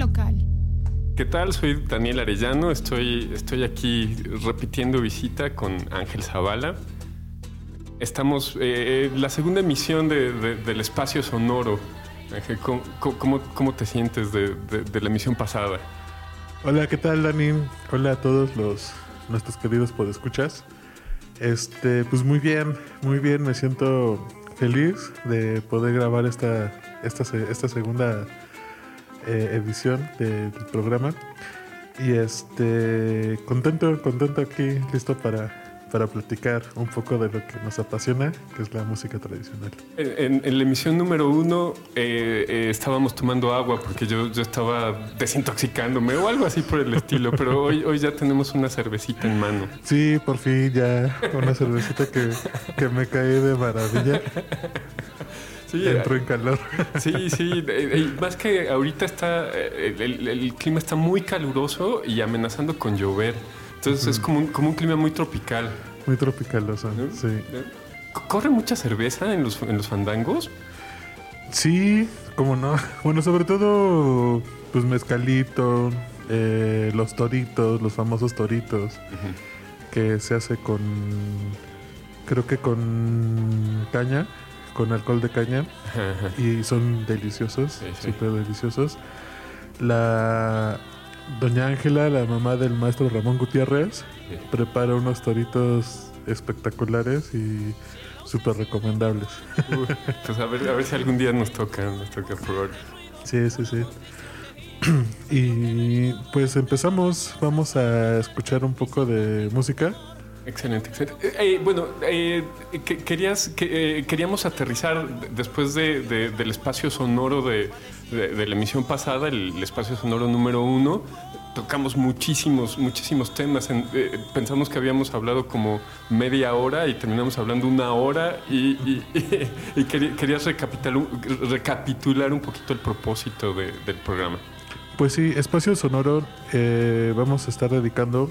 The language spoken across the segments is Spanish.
local. ¿Qué tal? Soy Daniel Arellano, estoy, estoy aquí repitiendo visita con Ángel Zavala. Estamos en eh, la segunda emisión del espacio sonoro. Ángel, ¿cómo, te sientes de, la emisión pasada? Hola, ¿qué tal, Dani? Hola a todos los nuestros queridos podescuchas. Este, pues muy bien, muy bien, me siento feliz de poder grabar esta, esta, esta segunda eh, edición del programa. Y este, contento, contento aquí, listo para para platicar un poco de lo que nos apasiona, que es la música tradicional. En, la emisión número uno eh, eh, estábamos tomando agua porque yo, yo estaba desintoxicándome o algo así por el estilo, pero hoy, hoy ya tenemos una cervecita en mano. Sí, por fin ya una cervecita que, que me cae de maravilla. Sí, Entro en calor. Sí, sí. más que ahorita está, el, el clima está muy caluroso y amenazando con llover. Entonces es como un, como un clima muy tropical. Muy tropicaloso, sí. ¿Corre mucha cerveza en los, en los fandangos? Sí, cómo no. Bueno, sobre todo, pues mezcalito, eh, los toritos, los famosos toritos, que se hace con, creo que con caña, con alcohol de caña, y son deliciosos, súper deliciosos. La Doña Ángela, la mamá del maestro Ramón Gutiérrez, prepara unos toritos espectaculares y súper recomendables. pues a ver, a ver si algún día nos toca, nos toca probar. Sí, sí, sí. Y pues empezamos, vamos a escuchar un poco de música. Excelente, excelente. Eh, eh, bueno, eh, querías, queríamos aterrizar después del espacio sonoro de, la emisión pasada, el, espacio sonoro número uno. Tocamos muchísimos, muchísimos temas. pensamos que habíamos hablado como media hora y terminamos hablando una hora y, querías recapitular, recapitular un poquito el propósito del programa. Pues sí, espacio sonoro vamos a estar dedicando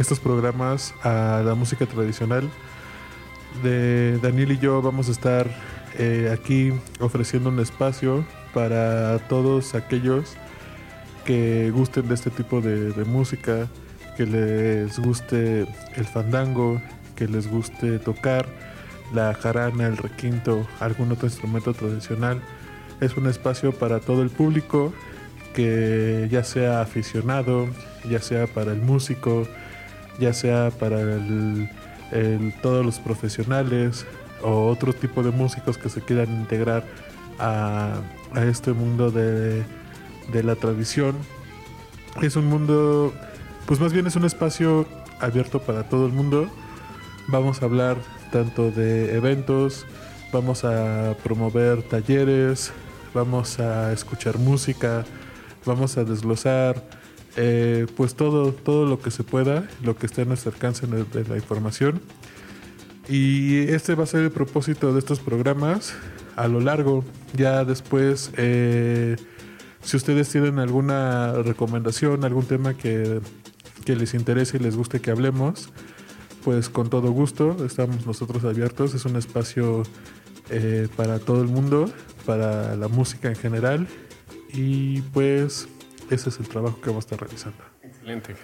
estos programas a la música tradicional. De Daniel y yo vamos a estar eh, aquí ofreciendo un espacio para todos aquellos que gusten de este tipo de, música, que les guste el fandango, que les guste tocar la jarana, el requinto, algún otro instrumento tradicional. Es un espacio para todo el público, que ya sea aficionado, ya sea para el músico, ya sea para todos los profesionales o otro tipo de músicos que se quieran integrar a, este mundo de, la tradición. Es un mundo, pues más bien es un espacio abierto para todo el mundo. Vamos a hablar tanto de eventos, vamos a promover talleres, vamos a escuchar música, vamos a desglosar eh, pues todo, todo lo que se pueda, lo que esté a nuestro alcance de, la información. Y este va a ser el propósito de estos programas a lo largo. Ya después, eh, si ustedes tienen alguna recomendación, algún tema que, que les interese y les guste que hablemos, pues con todo gusto estamos nosotros abiertos. Es un espacio eh, para todo el mundo, para la música en general. Y pues ese es el trabajo que vamos a estar realizando. Excelente.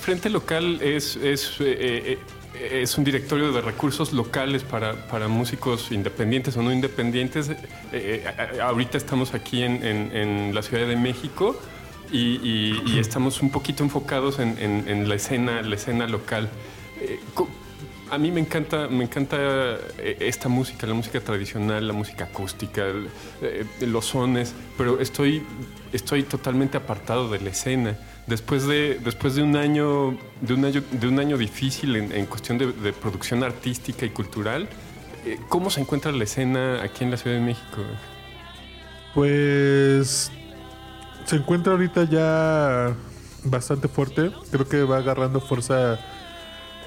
Frente Local es, es, eh, eh, es un directorio de recursos locales para, para músicos independientes o no independientes. Eh, ahorita estamos aquí en, en, la Ciudad de México y, y, estamos un poquito enfocados en, en, la, escena, la escena local. A mí me encanta, me encanta esta música, la música tradicional, la música acústica, los sones, pero estoy estoy totalmente apartado de la escena. Después de, después de un año, de un año, de un año difícil en, cuestión de, producción artística y cultural, eh, ¿cómo se encuentra la escena aquí en la Ciudad de México? Pues se encuentra ahorita ya bastante fuerte. Creo que va agarrando fuerza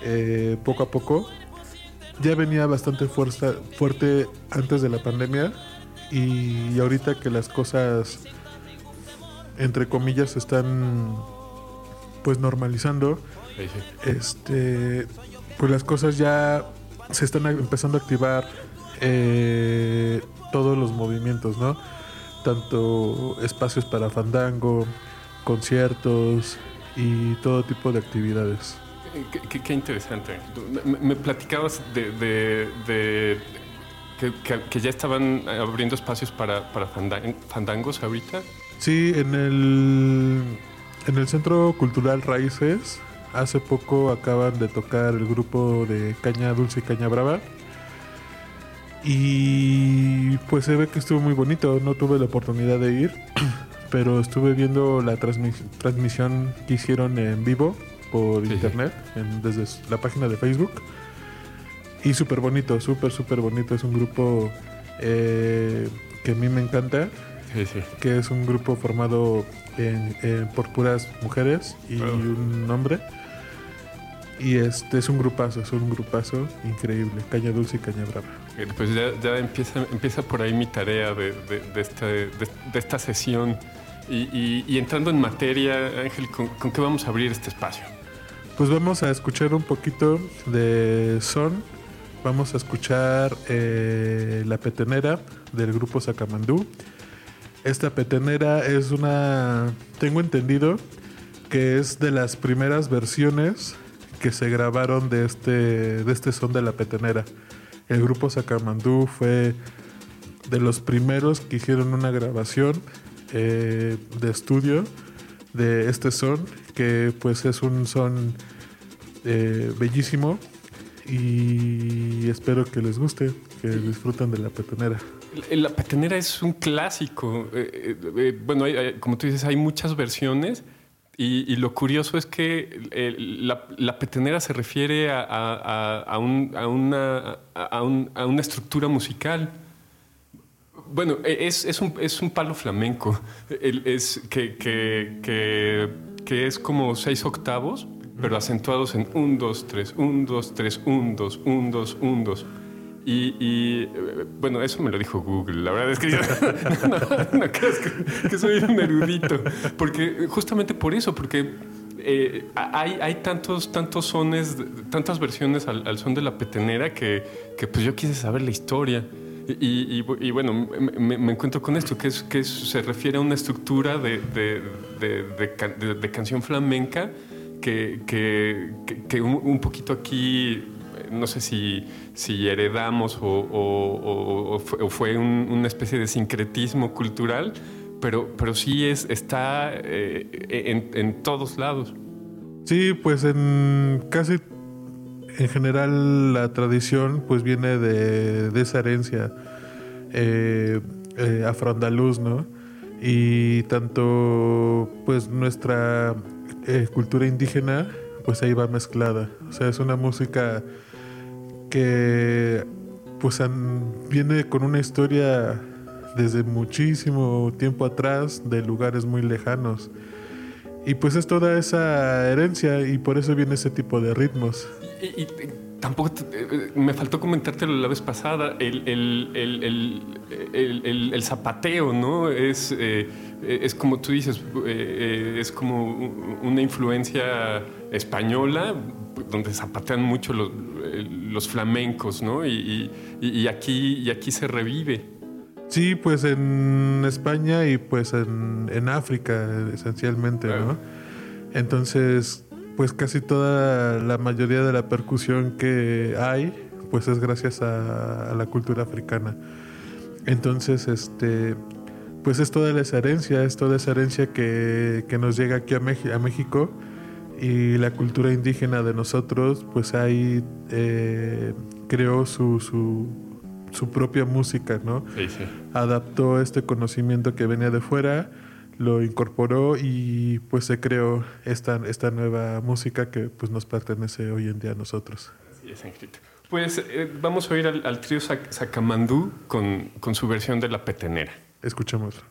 eh, poco a poco. Ya venía bastante fuerza, fuerte antes de la pandemia y ahorita que las cosas entre comillas, se están pues normalizando. Este, pues las cosas ya se están empezando a activar eh, todos los movimientos, ¿no? tanto espacios para fandango, conciertos y todo tipo de actividades. Eh, qué, interesante. Me, platicabas de, que, ya estaban abriendo espacios para, para fandangos ahorita. Sí, en el, en el Centro Cultural Raíces hace poco acaban de tocar el grupo de Caña Dulce y Caña Brava. Y pues se ve que estuvo muy bonito. No tuve la oportunidad de ir, pero estuve viendo la transmisión que hicieron en vivo por internet, desde la página de Facebook. Y súper bonito, súper, súper bonito. Es un grupo eh, que a mí me encanta. Que es un grupo formado por puras mujeres y un hombre. Y este es un grupazo, es un grupazo increíble. Caña dulce y caña brava. Pues ya, empieza, empieza por ahí mi tarea de, de, esta sesión. Y, entrando en materia, Ángel, ¿con, qué vamos a abrir este espacio? Pues vamos a escuchar un poquito de son. Vamos a escuchar eh, La Petenera del grupo Sacamandú. Esta petenera es una, tengo entendido, que es de las primeras versiones que se grabaron de este, de este son de la petenera. El grupo Sacamandú fue de los primeros que hicieron una grabación eh, de estudio de este son, que pues es un son eh, bellísimo y espero que les guste, que disfruten de la petenera. La petenera es un clásico. Eh, bueno, como tú dices, hay muchas versiones. Y, lo curioso es que la, petenera se refiere a, una, una, estructura musical. Bueno, e, es, un, palo flamenco, es que, es como seis octavos, pero acentuados en un, dos, tres, un, dos, tres, un, dos, un, dos, un, dos. Y, bueno, eso me lo dijo Google. La verdad es que yo no, crees que, soy un erudito. Porque justamente por eso, porque eh, hay, hay tantos, tantos sones, tantas versiones al, son de la petenera que, que, pues yo quise saber la historia. Y, y, bueno, me, encuentro con esto, que, es, que se refiere a una estructura de, de, de, canción flamenca que, un, un poquito aquí no sé si, si heredamos o, fue, una especie de sincretismo cultural, pero, pero sí es, está eh, en, todos lados. Sí, pues en casi en general la tradición pues viene de, esa herencia eh, eh, afroandaluz, ¿no? Y tanto pues nuestra cultura indígena pues ahí va mezclada. O sea, es una música que pues viene con una historia desde muchísimo tiempo atrás de lugares muy lejanos. Y pues es toda esa herencia y por eso viene ese tipo de ritmos. Y, tampoco eh, me faltó comentártelo la vez pasada, el, el, zapateo, ¿no? Es, eh, es como tú dices, eh, es como una influencia española donde zapatean mucho los, los flamencos, ¿no? Y, aquí, y aquí se revive. Sí, pues en España y pues en, África esencialmente, ¿no? Entonces, pues casi toda la mayoría de la percusión que hay, pues es gracias a, la cultura africana. Entonces, este, pues es toda esa herencia, es toda esa herencia que, nos llega aquí a, a México y la cultura indígena de nosotros, pues ahí eh, creó su, su, propia música, ¿no? Sí, sí. Adaptó este conocimiento que venía de fuera, lo incorporó y pues se creó esta, esta nueva música que pues nos pertenece hoy en día a nosotros. Así es, Pues eh, vamos a oír al, trío Sacamandú con, con su versión de La Petenera. Escuchémoslo.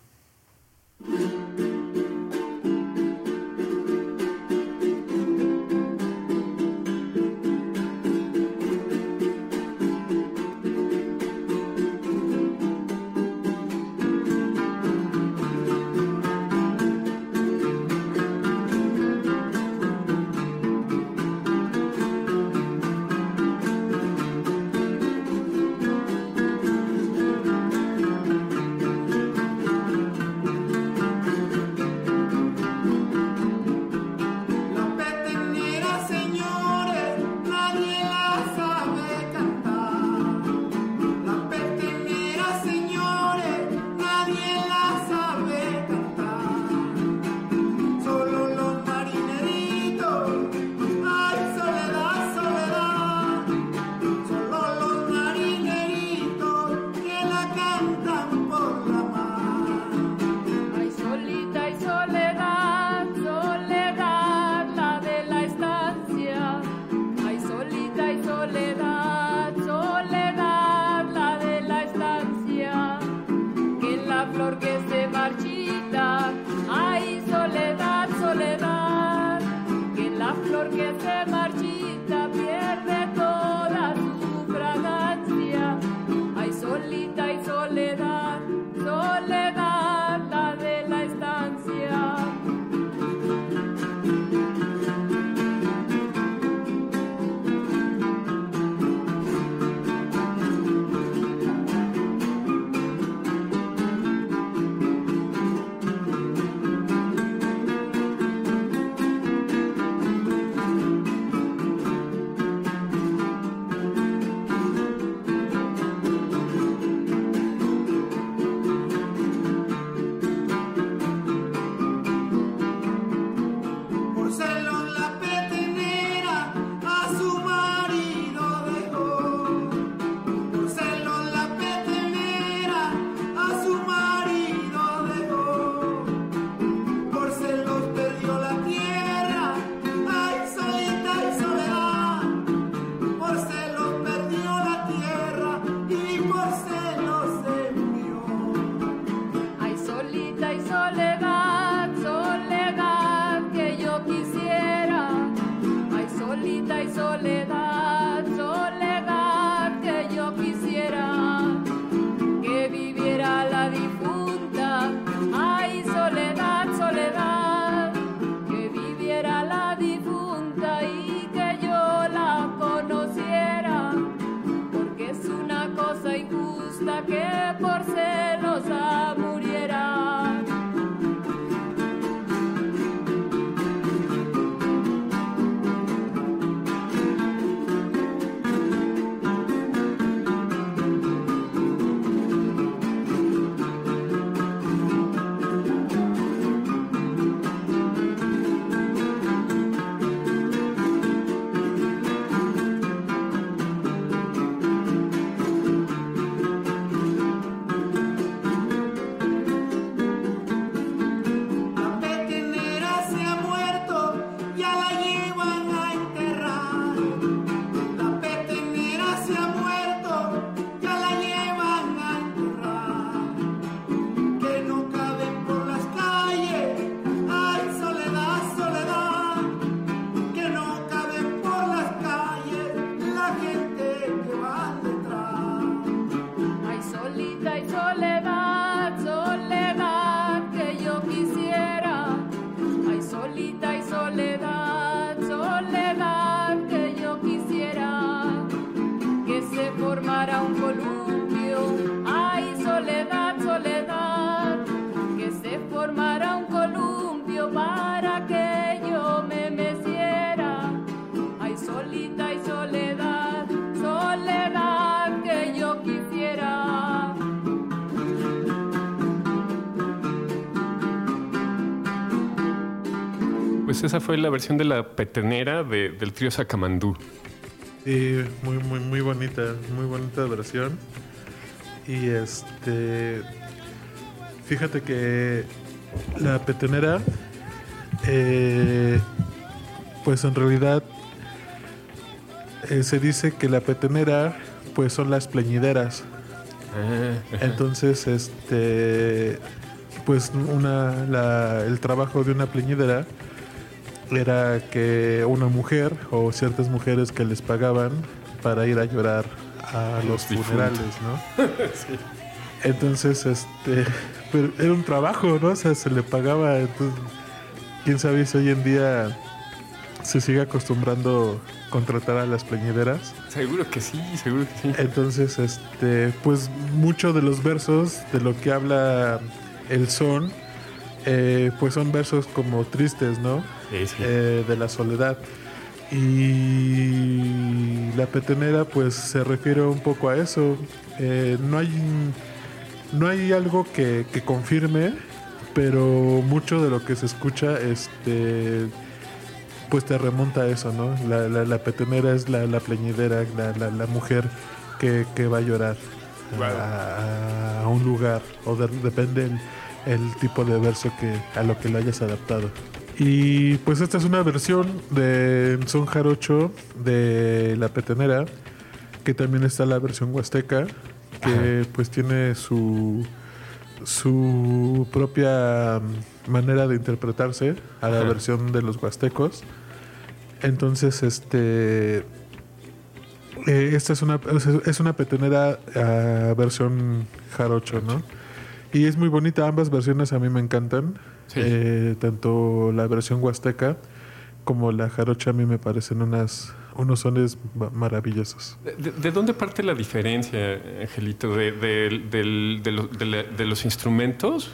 Pues esa fue la versión de la petenera del trío Sacamandú. Sí, muy, muy, muy bonita, muy bonita versión. Y este. Fíjate que la petenera, eh, pues en realidad eh, se dice que la petenera, pues son las pleñideras. Ah, Entonces, este, pues una, el trabajo de una pleñidera era que una mujer o ciertas mujeres que les pagaban para ir a llorar a los, funerales, ¿no? sí. Entonces, este, pero era un trabajo, ¿no? O sea, se le pagaba. Entonces, quién sabe si hoy en día se sigue acostumbrando contratar a las pleñideras. Seguro que sí, seguro que sí. Entonces, este, pues muchos de los versos de lo que habla el son, eh, pues son versos como tristes, ¿no? Eh, de la soledad. Y la petenera pues se refiere un poco a eso. Eh, no, hay, no hay algo que, confirme, pero mucho de lo que se escucha este, pues te remonta a eso, ¿no? La, la, petenera es la, la pleñidera, la, mujer que, va a llorar a, un lugar, o depende el, el tipo de verso que a lo que lo hayas adaptado. Y pues esta es una versión de Son Jarocho de La Petenera, que también está la versión huasteca, que pues tiene su, su propia mm, manera de interpretarse a la Ajá. versión de los huastecos. Entonces, este. eh, esta es una, es una petonera ah, versión jarocho, ¿no? Y es muy bonita, ambas versiones a mí me encantan. Sí. Eh, tanto la versión huasteca como la jarocha a mí me parecen unas, unos sones ma- maravillosos. ¿De, de dónde parte la diferencia, Angelito? ¿De, de- lo- la- los instrumentos?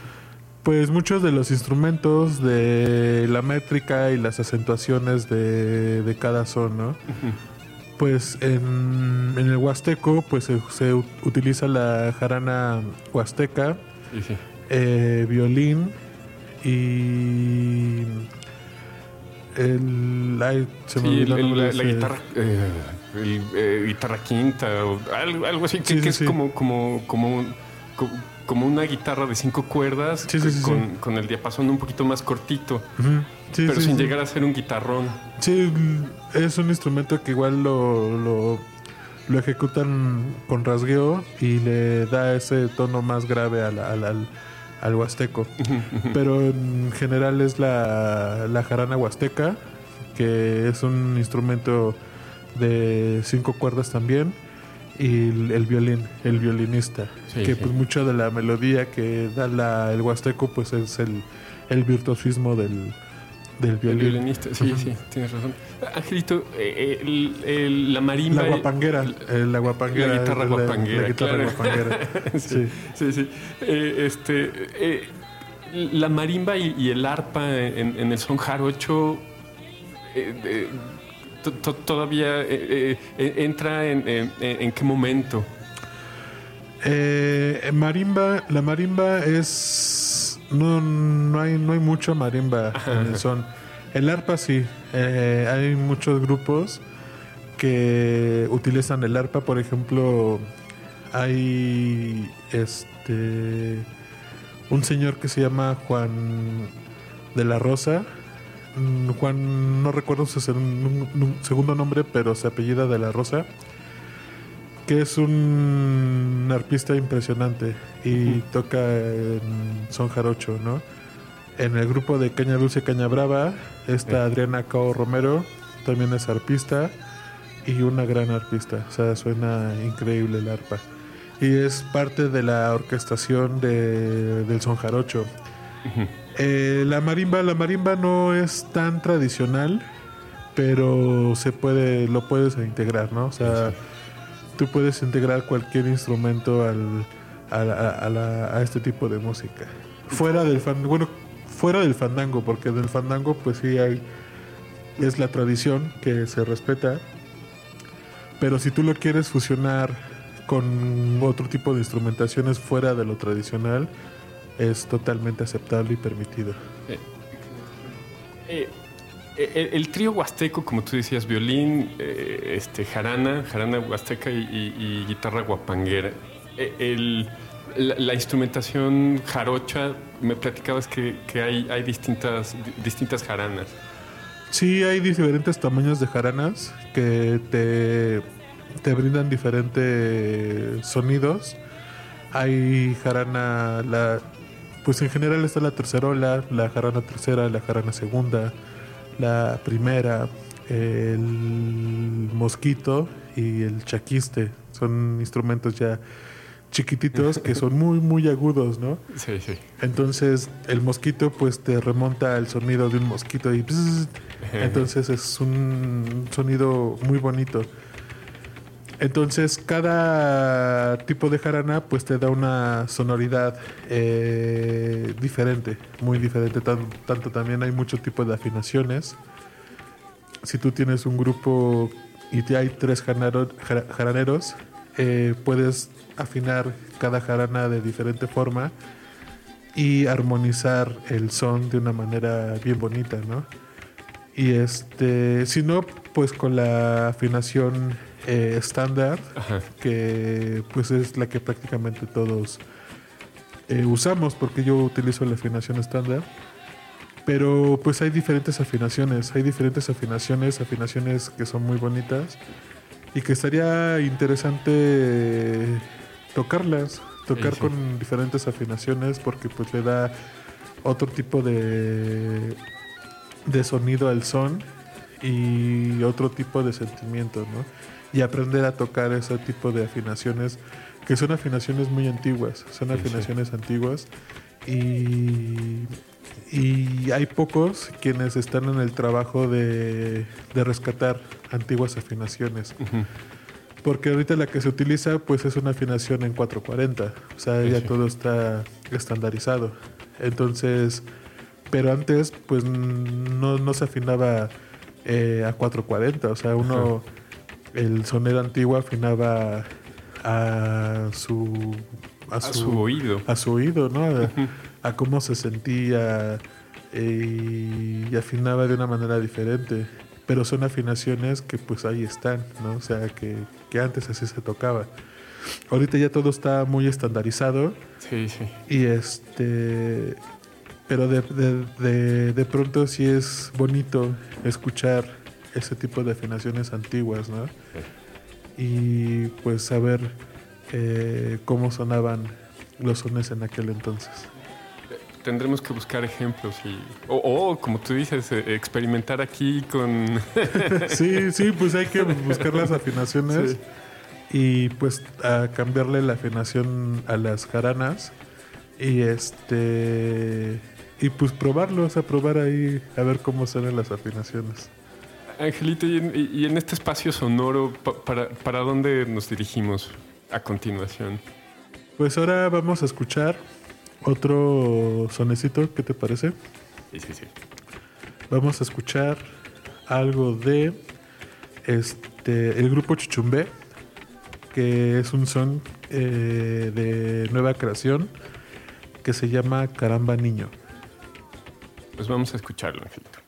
Pues muchos de los instrumentos, de la métrica y las acentuaciones de, de cada son, ¿no? Pues en, en el huasteco pues se, se utiliza la jarana huasteca, Sí, sí. eh, violín y el, ay, se me Sí, olvidó el- el nombre la, la guitarra, eh, el, eh, guitarra quinta o algo, algo así, que, Sí, que sí, es como, como, como, co- como una guitarra de cinco cuerdas con, con el diapasón un poquito más cortito, pero sin llegar a ser un guitarrón. Sí, es un instrumento que igual lo, lo, lo ejecutan con rasgueo y le da ese tono más grave al, al, al, al huasteco. Pero en general es la, la jarana huasteca, que es un instrumento de cinco cuerdas también, y el, el violín, el violinista, Sí, que sí. pues mucha de la melodía que da la, el huasteco pues es el, el virtuosismo del, del El violín. violinista, sí, sí, tienes razón. Angelito, eh, el- el- la marimba... La guapanguera, eh, la guapanguera. La guitarra guapanguera, La, guitarra claro. guapanguera. sí, Sí. sí, sí. Eh, este, eh, la marimba y, y el arpa en, en el son jarocho eh, eh, to- to- todavía eh, eh, entra en, en- en qué momento. Eh, marimba, la marimba es no, no hay no hay mucha marimba en el son. El arpa sí, eh, hay muchos grupos que utilizan el arpa, por ejemplo, hay este un señor que se llama Juan de la Rosa. Mm, Juan, no recuerdo su segun- un segundo nombre, pero se apellida de la Rosa que es un arpista impresionante y toca en son jarocho, ¿no? En el grupo de Caña Dulce Caña Brava está Adriana Cao Romero, también es arpista y una gran arpista, o sea, suena increíble el arpa. Y es parte de la orquestación de- del son jarocho. Eh, la marimba, la marimba no es tan tradicional, pero se puede, lo puedes integrar, ¿no? O sea, tú puedes integrar cualquier instrumento al, a, la- a la- a este tipo de música. Fuera del fan, bueno, fuera del fandango, porque del fandango pues sí hay, es la tradición que se respeta, pero si tú lo quieres fusionar con otro tipo de instrumentaciones fuera de lo tradicional, es totalmente aceptable y permitido. Eh, eh, el, trío huasteco, como tú decías, violín, eh, este, jarana, jarana huasteca y guitarra guapanguera. Eh, el- la, instrumentación jarocha, me platicabas que, que hay, hay distintas, di- distintas jaranas. Sí, hay diferentes tamaños de jaranas que te, te brindan diferentes sonidos. Hay jarana, la, pues en general está la tercerola, la jarana tercera, la jarana segunda, la primera, el mosquito y el chaquiste. Son instrumentos ya chiquititos que son muy, muy agudos, ¿no? Sí, sí. Entonces el mosquito pues te remonta al sonido de un mosquito y entonces es un sonido muy bonito. Entonces cada tipo de jarana pues te da una sonoridad eh, diferente, muy diferente. Tan- tanto también hay muchos tipos de afinaciones. Si tú tienes un grupo y te hay tres jaraneros, eh, puedes afinar cada jarana de diferente forma y armonizar el son de una manera bien bonita, ¿no? Y este, si no, pues con la afinación eh, estándar, Ajá. que pues es la que prácticamente todos eh, usamos, porque yo utilizo la afinación estándar. Pero pues hay diferentes afinaciones, hay diferentes afinaciones, afinaciones que son muy bonitas y que estaría interesante tocarlas, tocar Sí, sí. con diferentes afinaciones porque pues le da otro tipo de, de sonido al son y otro tipo de sentimiento, ¿no? Y aprender a tocar ese tipo de afinaciones que son afinaciones muy antiguas, son sí. afinaciones antiguas y, y hay pocos quienes están en el trabajo de, de rescatar antiguas afinaciones. Porque ahorita la que se utiliza pues es una afinación en 440, o sea, Sí, ya sí. todo está estandarizado. Entonces, pero antes pues no, no se afinaba eh, a 440, o sea, uno, el sonero antiguo afinaba a su... A su oído. a su oído, ¿no? A, a cómo se sentía eh, y afinaba de una manera diferente. Pero son afinaciones que pues ahí están, ¿no? O sea, que, que antes así se tocaba. Ahorita ya todo está muy estandarizado Sí, sí. y este... Pero de, de, de, de pronto sí es bonito escuchar ese tipo de afinaciones antiguas, ¿no? Y pues saber eh, cómo sonaban los sones en aquel entonces. Tendremos que buscar ejemplos y. O, o, como tú dices, eh, experimentar aquí con. Sí, sí, pues hay que buscar las afinaciones Sí. y pues a cambiarle la afinación a las jaranas y este y pues probarlo, o sea, probar ahí a ver cómo suenan las afinaciones. Angelito, y en, y- y en este espacio sonoro, pa- para, ¿para dónde nos dirigimos a continuación? Pues ahora vamos a escuchar otro sonecito, ¿qué te parece? Sí, sí, sí. Vamos a escuchar algo de este el grupo Chuchumbé, que es un son eh, de nueva creación que se llama Caramba Niño. Pues vamos a escucharlo, Angelito.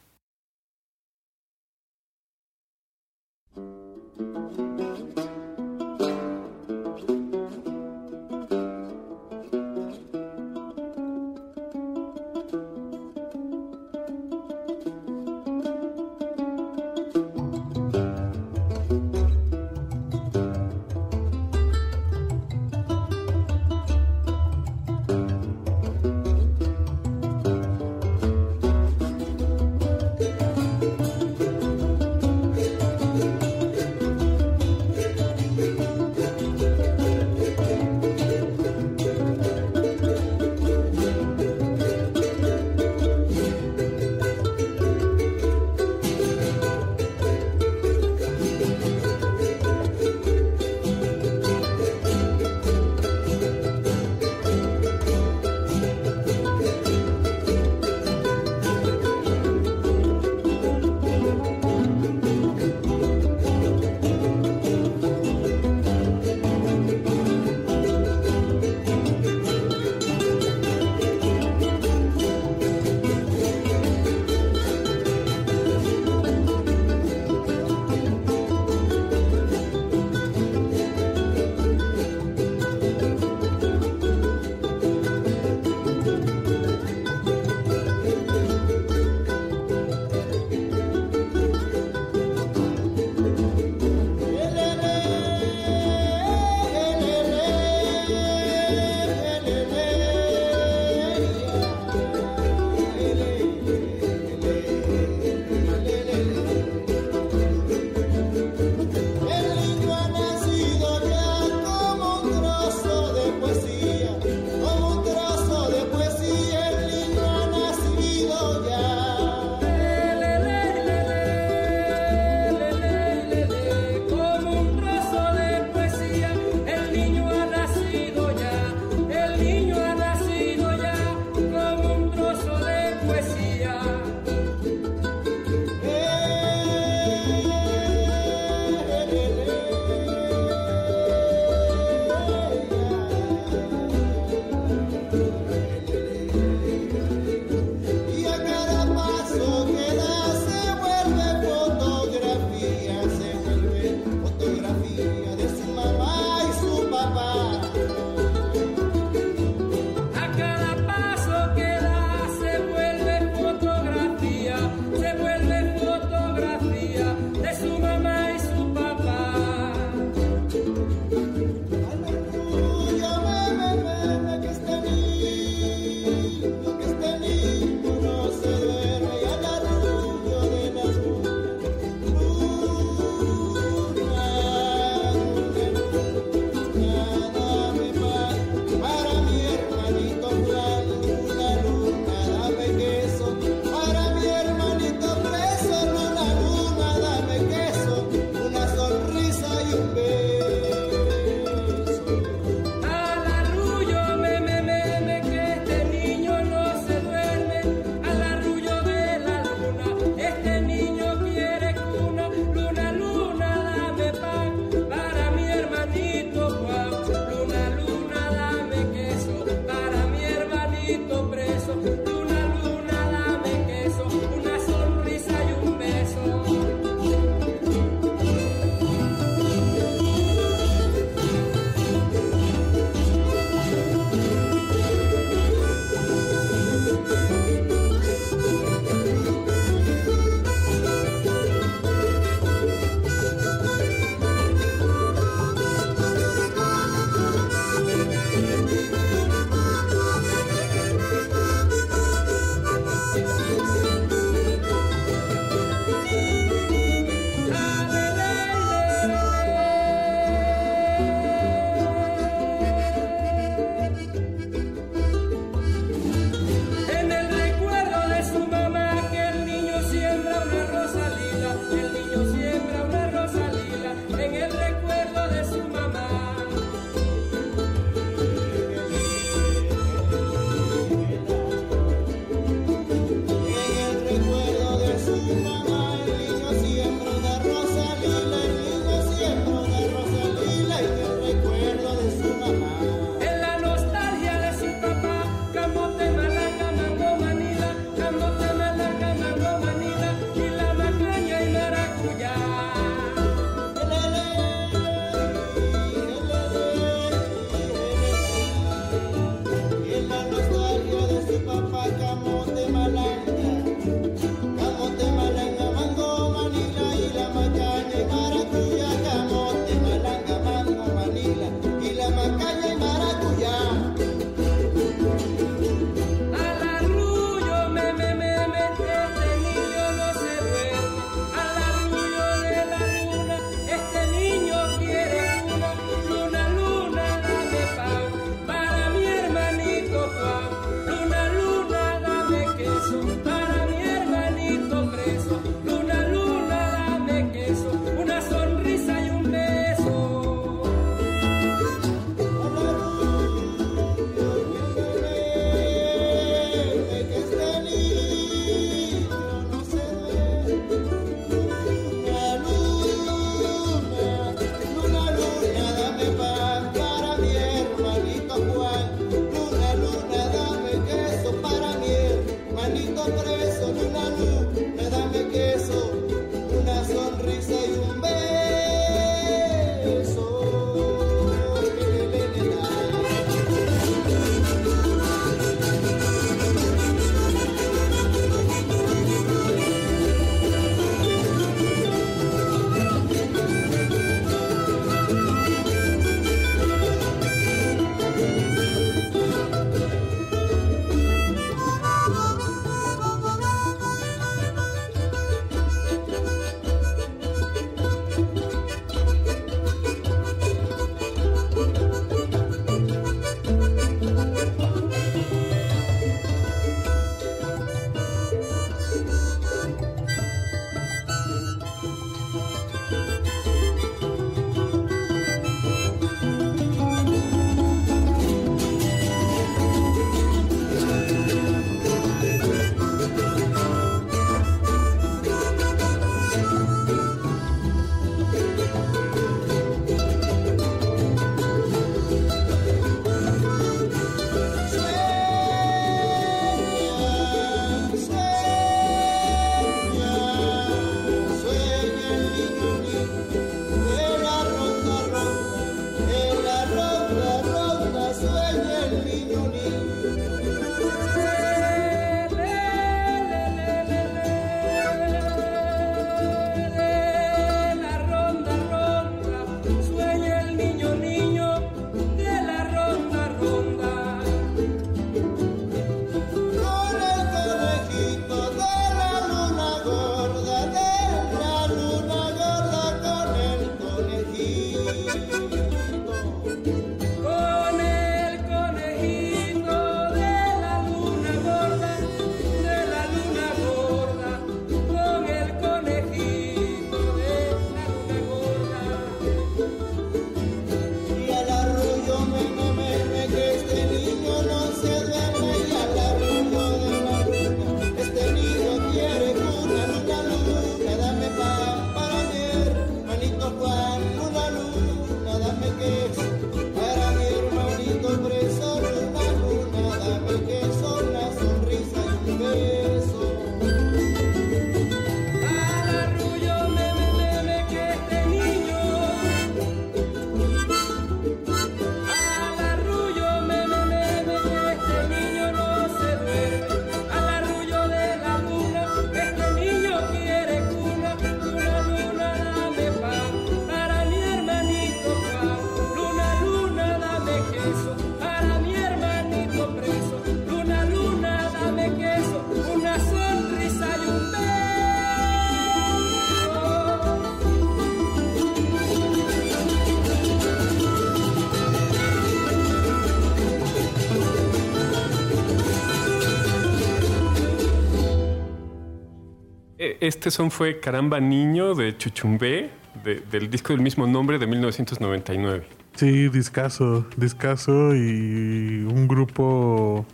Este son fue Caramba Niño de Chuchumbé, del disco del mismo nombre de 1999. Sí, discaso, discaso y un grupo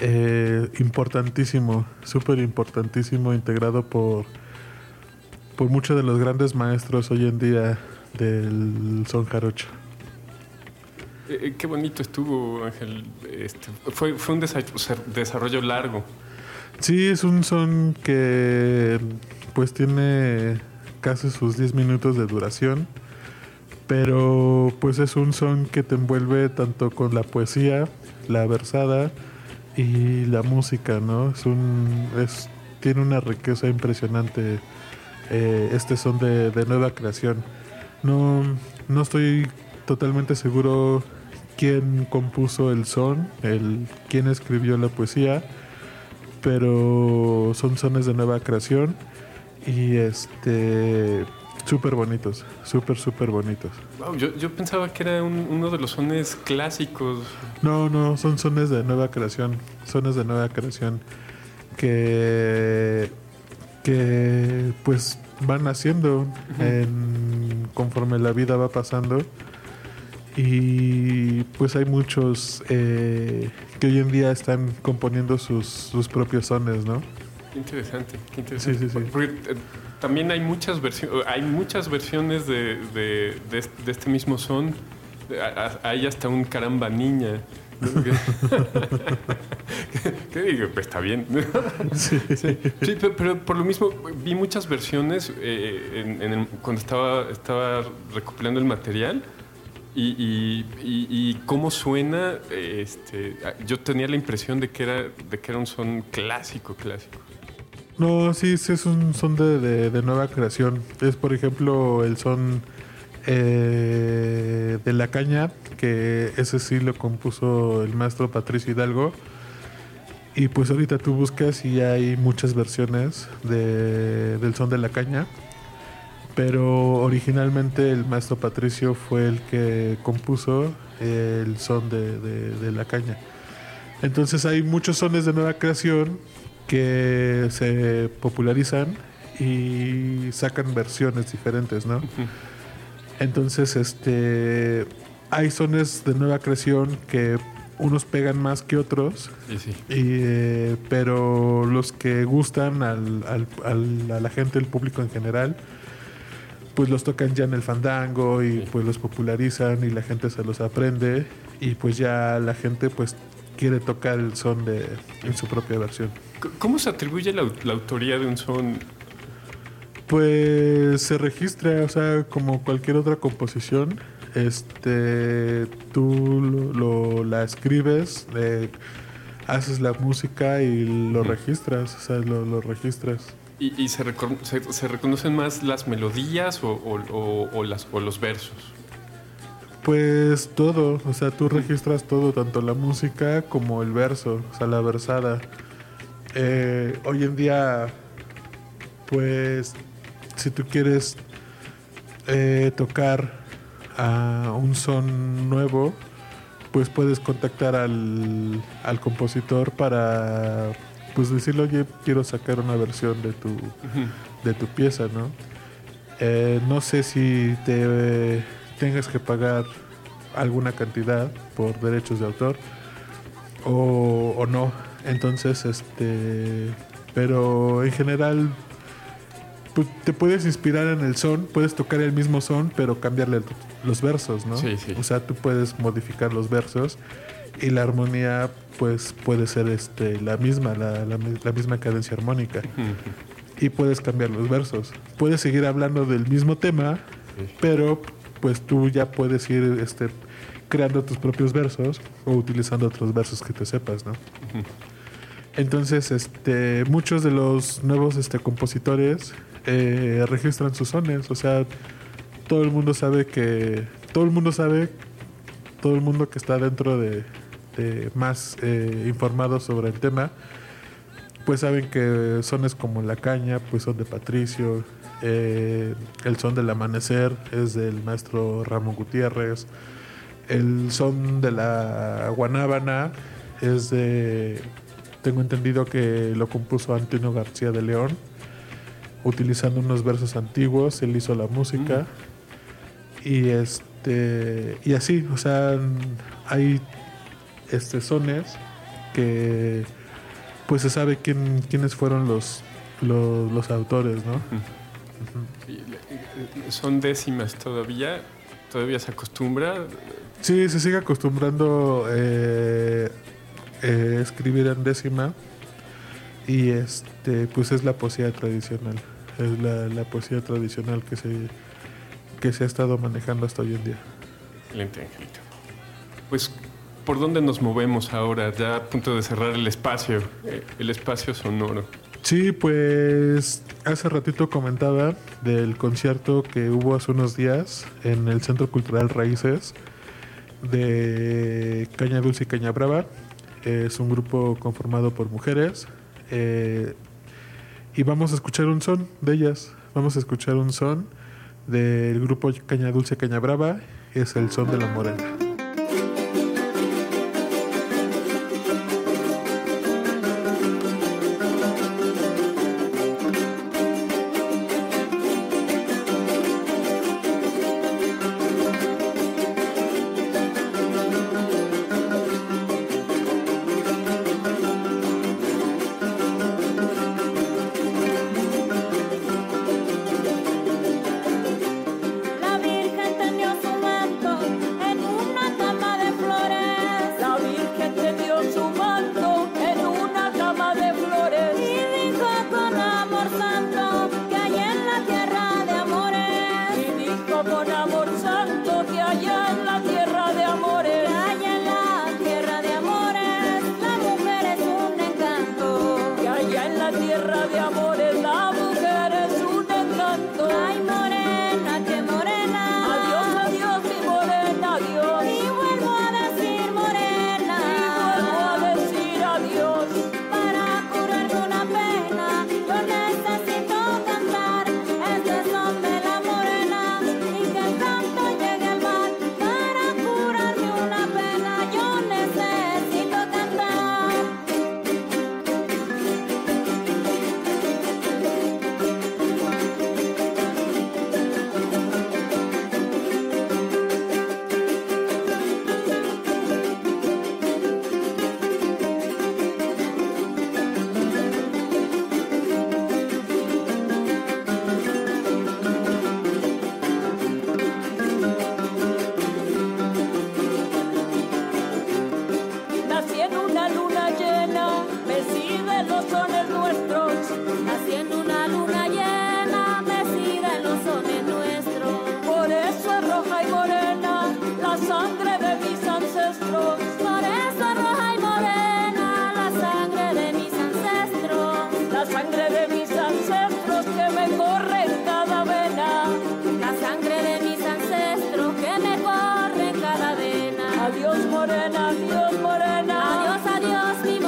eh, importantísimo, súper importantísimo, integrado por, por muchos de los grandes maestros hoy en día del son jarocho. Eh, eh, qué bonito estuvo, Ángel. Este, fue, fue un desarrollo largo. Sí, es un son que pues tiene casi sus 10 minutos de duración pero pues es un son que te envuelve tanto con la poesía, la versada y la música, ¿no? Es un, es, tiene una riqueza impresionante eh, este son de, nueva creación. No, no estoy totalmente seguro quién compuso el son, el, quién escribió la poesía, pero son sones de nueva creación y este Súper bonitos, súper, súper bonitos. yo, pensaba que era uno de los sones clásicos. No, no, son sones de nueva creación, sones de nueva creación que, que pues van haciendo conforme la vida va pasando. Y pues hay muchos eh, que hoy en día están componiendo sus, sus propios sones, ¿no? Qué interesante, qué interesante. Sí, sí, sí. Eh, también hay muchas versiones, hay muchas versiones de, de, este mismo son. Hay hasta un caramba niña. ¿Qué digo? Pues está bien. sí. pero, por lo mismo vi muchas versiones eh, cuando estaba, estaba recopilando el material y, y, cómo suena. Este, yo tenía la impresión de que era, de que era un son clásico, clásico. No, sí, sí es un son de, de, nueva creación. Es, por ejemplo, el son eh, de la caña, que ese sí lo compuso el maestro Patricio Hidalgo. Y pues ahorita tú buscas y hay muchas versiones de, del son de la caña. Pero originalmente el maestro Patricio fue el que compuso el son de, de la caña. Entonces hay muchos sones de nueva creación que se popularizan y sacan versiones diferentes, ¿no? Entonces, este hay sones de nueva creación que unos pegan más que otros, eh, pero los que gustan al, al, a la gente, el público en general, pues los tocan ya en el fandango y pues los popularizan y la gente se los aprende y pues ya la gente pues quiere tocar el son de, en su propia versión. ¿Cómo se atribuye la, autoría de un son? Pues se registra, o sea, como cualquier otra composición, este, tú lo, la escribes, haces la música y lo registras, o sea, lo, registras. ¿Y, se, reconocen más las melodías o, las, o los versos? Pues todo, o sea, tú registras todo, tanto la música como el verso, o sea, la versada. Eh, hoy en día, pues, si tú quieres eh, tocar a un son nuevo, pues puedes contactar al, compositor para pues decirle, oye, quiero sacar una versión de tu, de tu pieza, ¿no? Eh, no sé si te tengas que pagar alguna cantidad por derechos de autor o, o no entonces, este, pero en general pues, te puedes inspirar en el son, puedes tocar el mismo son, pero cambiarle los versos, ¿no? Sí, sí. O sea, tú puedes modificar los versos y la armonía pues puede ser este la misma, la, la, misma cadencia armónica. Y puedes cambiar los versos. Puedes seguir hablando del mismo tema, pero pues tú ya puedes ir este creando tus propios versos o utilizando otros versos que te sepas, ¿no? Entonces, este, muchos de los nuevos este, compositores eh, registran sus sones. O sea, todo el mundo sabe que. Todo el mundo sabe. Todo el mundo que está dentro de, más eh, informado sobre el tema. Pues saben que sones como La Caña, pues son de Patricio. Eh, el son del amanecer es del maestro Ramón Gutiérrez. El son de la Guanábana es de tengo entendido que lo compuso Antonio García de León. utilizando unos versos antiguos, él hizo la música. Y este y así, o sea, hay este sones que pues se sabe quién, quiénes fueron los, los, los autores, ¿no? Eh, Son décimas todavía, todavía se acostumbra. Sí, se sigue acostumbrando eh, eh, escribir en décima y este pues es la poesía tradicional, es la, la poesía tradicional que se que se ha estado manejando hasta hoy en día. Excelente, Angelito. Pues, ¿por dónde nos movemos ahora? Ya a punto de cerrar el espacio, eh, el espacio sonoro. Sí, pues hace ratito comentaba del concierto que hubo hace unos días en el Centro Cultural Raíces de Caña Dulce y Caña Brava. Es un grupo conformado por mujeres. eh, y vamos a escuchar un son de ellas. Vamos a escuchar un son del grupo Caña Dulce Caña Brava. Es el son de la morena. Adiós morena, adiós morena. Adiós, adiós, mi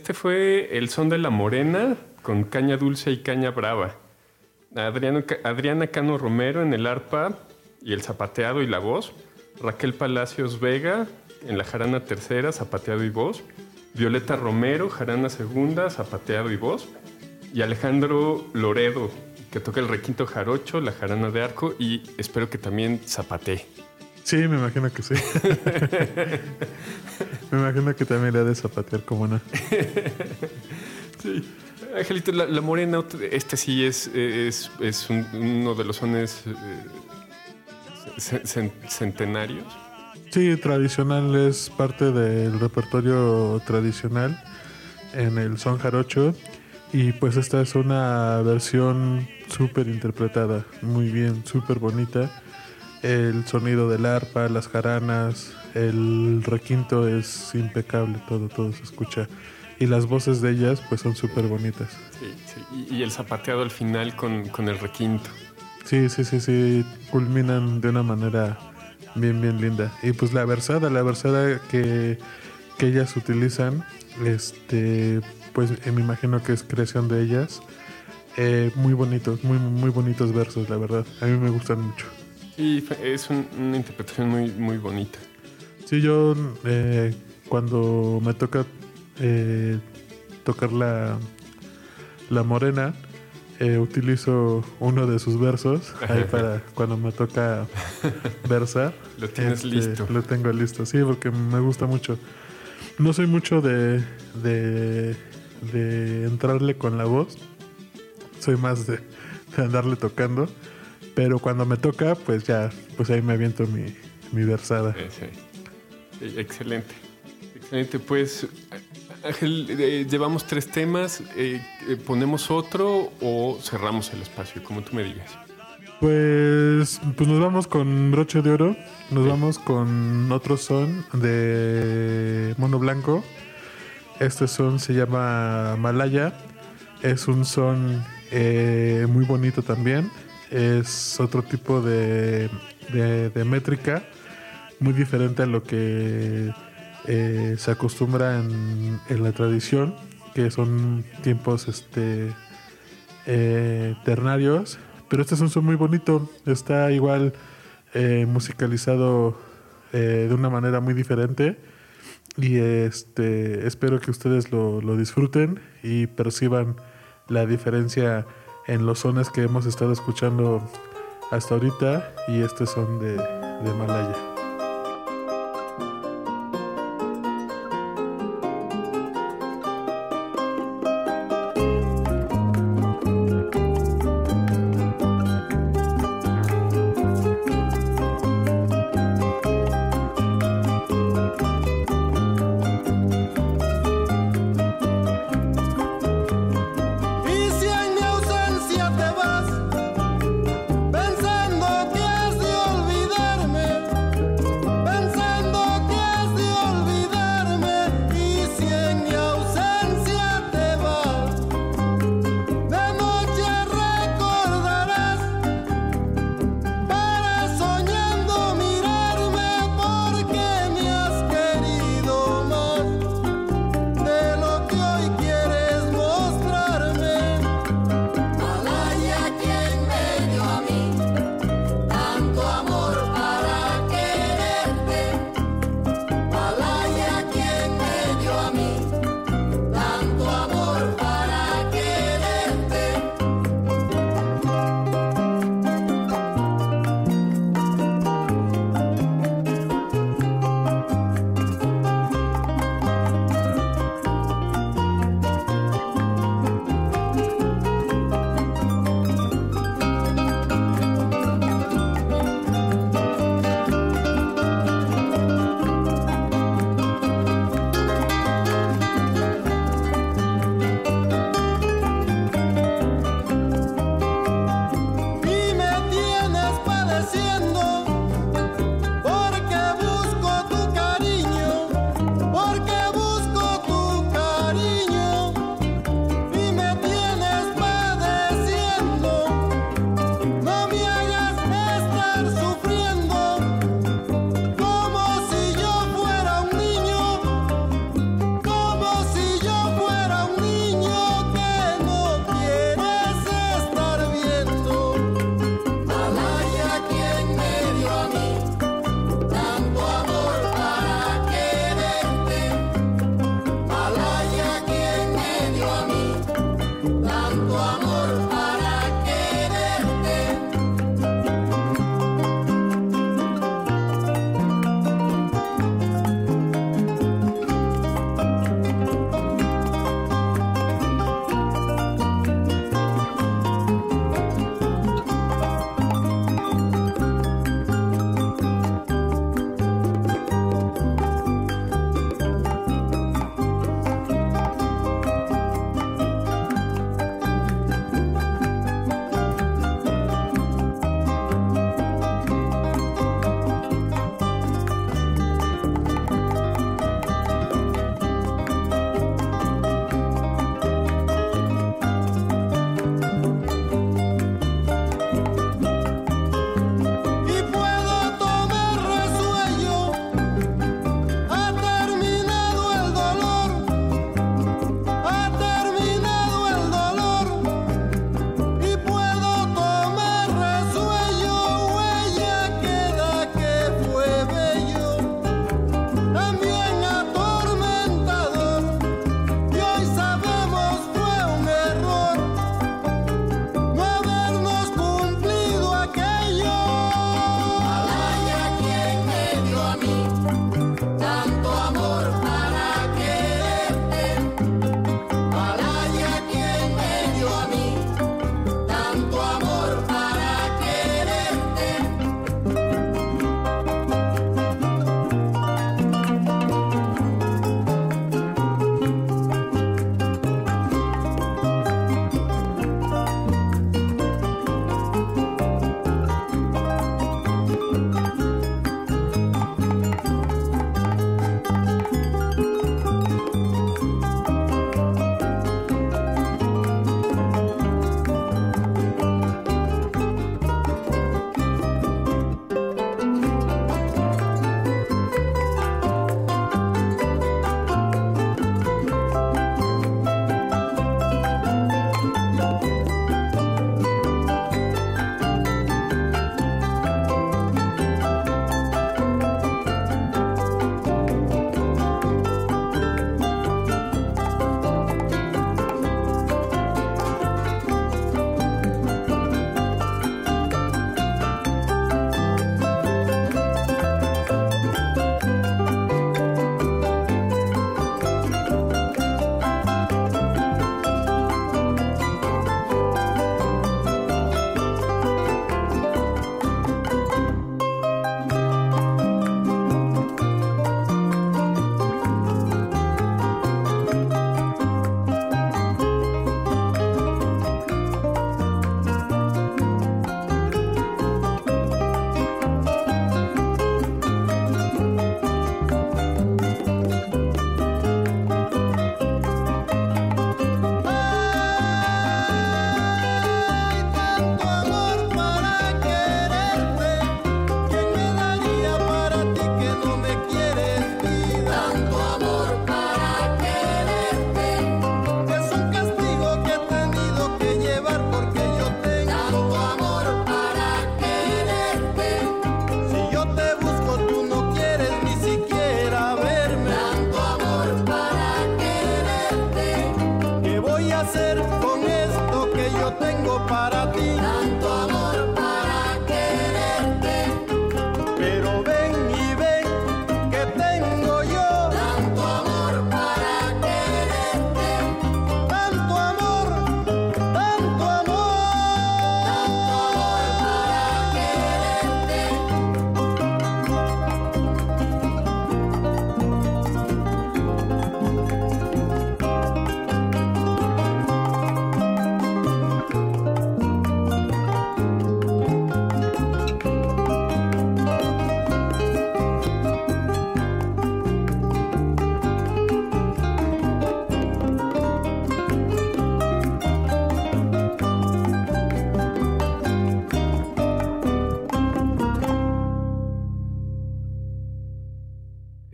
Este fue el son de la morena con caña dulce y caña brava. Adriana Cano Romero en el arpa y el zapateado y la voz. Raquel Palacios Vega en la jarana tercera, zapateado y voz. Violeta Romero, jarana segunda, zapateado y voz. Y Alejandro Loredo, que toca el requinto jarocho, la jarana de arco y espero que también zapatee. Sí, me imagino que sí. me imagino que también le ha de zapatear como no. Sí. Angelito, la, la morena, este sí es, es, es un- uno de los sones eh, ce- cen- centenarios. Sí, tradicional es parte del repertorio tradicional en el son jarocho y pues esta es una versión súper interpretada, muy bien, súper bonita. El sonido del arpa, las jaranas, el requinto es impecable, todo, todo se escucha. Y las voces de ellas pues son súper bonitas. Sí, sí. Y, y el zapateado al final con, con el requinto. Sí, sí, sí, sí, culminan de una manera bien, bien linda. Y pues la versada, la versada que, que ellas utilizan, este, pues eh, me imagino que es creación de ellas. Eh, muy bonitos, muy, muy bonitos versos, la verdad. A mí me gustan mucho. Y es un- una interpretación muy, muy bonita. Sí, yo eh, cuando me toca eh, tocar la, la morena, eh, utilizo uno de sus versos ahí para cuando me toca versar. Lo tienes Este, listo. Lo tengo listo, sí, porque me gusta mucho. No soy mucho de, de, de entrarle con la voz, soy más de, de andarle tocando, pero cuando me toca, pues ya, pues ahí me aviento mi, mi versada. Sí. Sí, excelente. Excelente. Pues, Ángel, eh, llevamos tres temas. eh, eh, ¿Ponemos otro o cerramos el espacio? Como tú me digas. Pues, pues nos vamos con broche de oro, nos vamos con otro son de mono blanco. Este son se llama Malaya. Es un son muy bonito también. Es otro tipo de, de- métrica, muy diferente a lo que eh, se acostumbra en, en la tradición, que son tiempos este, eh, ternarios. Pero este es un son muy bonito. Está igual eh, musicalizado de una manera muy diferente. Y este espero que ustedes lo, lo disfruten y perciban la diferencia en los sones que hemos estado escuchando hasta ahorita. Y este son de, de Malaya.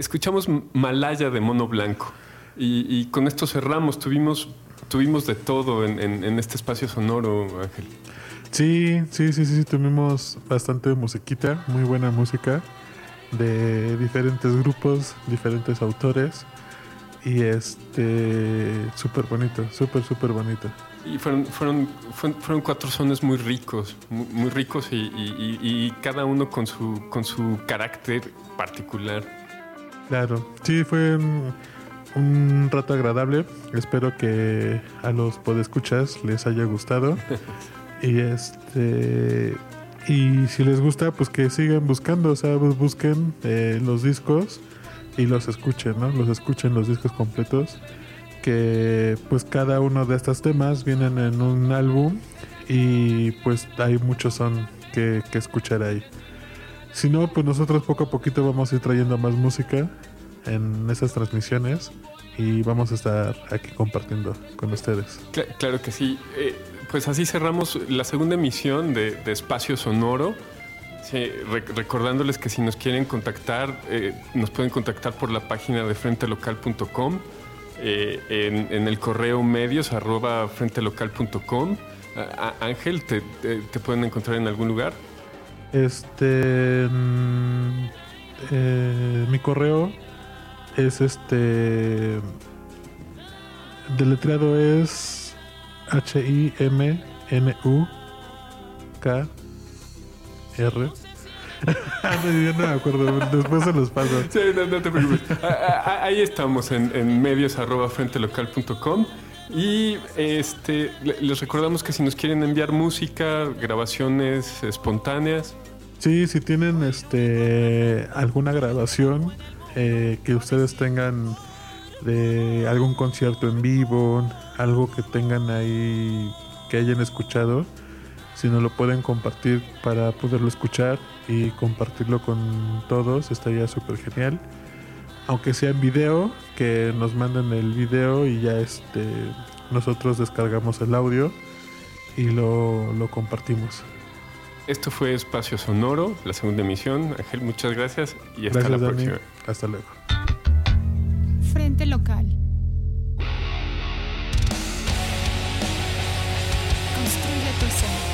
Escuchamos Malaya de Mono Blanco y, y con esto cerramos. Tuvimos, tuvimos de todo en, en- en este espacio sonoro, Ángel. Sí, sí, sí, sí, tuvimos bastante musiquita, muy buena música de diferentes grupos, diferentes autores y este súper bonito, súper súper bonito. Y fueron, fueron, fueron, fueron cuatro sones muy ricos, muy, muy ricos y, y- y- y cada uno con su, con su carácter particular. Claro, sí fue un, un rato agradable. Espero que a los podescuchas les haya gustado y este y si les gusta, pues que sigan buscando, o sea, busquen eh, los discos y los escuchen, ¿no? Los escuchen los discos completos. Que pues cada uno de estos temas vienen en un álbum y pues hay muchos son que, que escuchar ahí. Si no, pues nosotros poco a poquito vamos a ir trayendo más música en esas transmisiones y vamos a estar aquí compartiendo con ustedes. Cla- claro que sí. Eh, pues así cerramos la segunda emisión de, de Espacio Sonoro. Sí, re- recordándoles que si nos quieren contactar, eh, nos pueden contactar por la página de frentelocal.com, eh, en, en el correo medios arroba frentelocal.com. Ángel, te, te- te pueden encontrar en algún lugar? Este. mm, eh, mi correo es este. Deletreado es H-I-M-N-U-K-R. No, no me acuerdo, después se los paso. Ah, ah, Ahí estamos en, en medios arroba frentelocal.com. Y este, le- les recordamos que si nos quieren enviar música, grabaciones espontáneas, Sí, si tienen este alguna grabación eh, que ustedes tengan de algún concierto en vivo, algo que tengan ahí que hayan escuchado, si nos lo pueden compartir para poderlo escuchar y compartirlo con todos, estaría súper genial. Aunque sea en video, que nos manden el video y ya este nosotros descargamos el audio y lo, lo compartimos. Esto fue Espacio Sonoro, la segunda emisión. Ángel, muchas gracias y hasta Gracias, la Dani. próxima. Hasta luego. Frente local. Construye tu ser.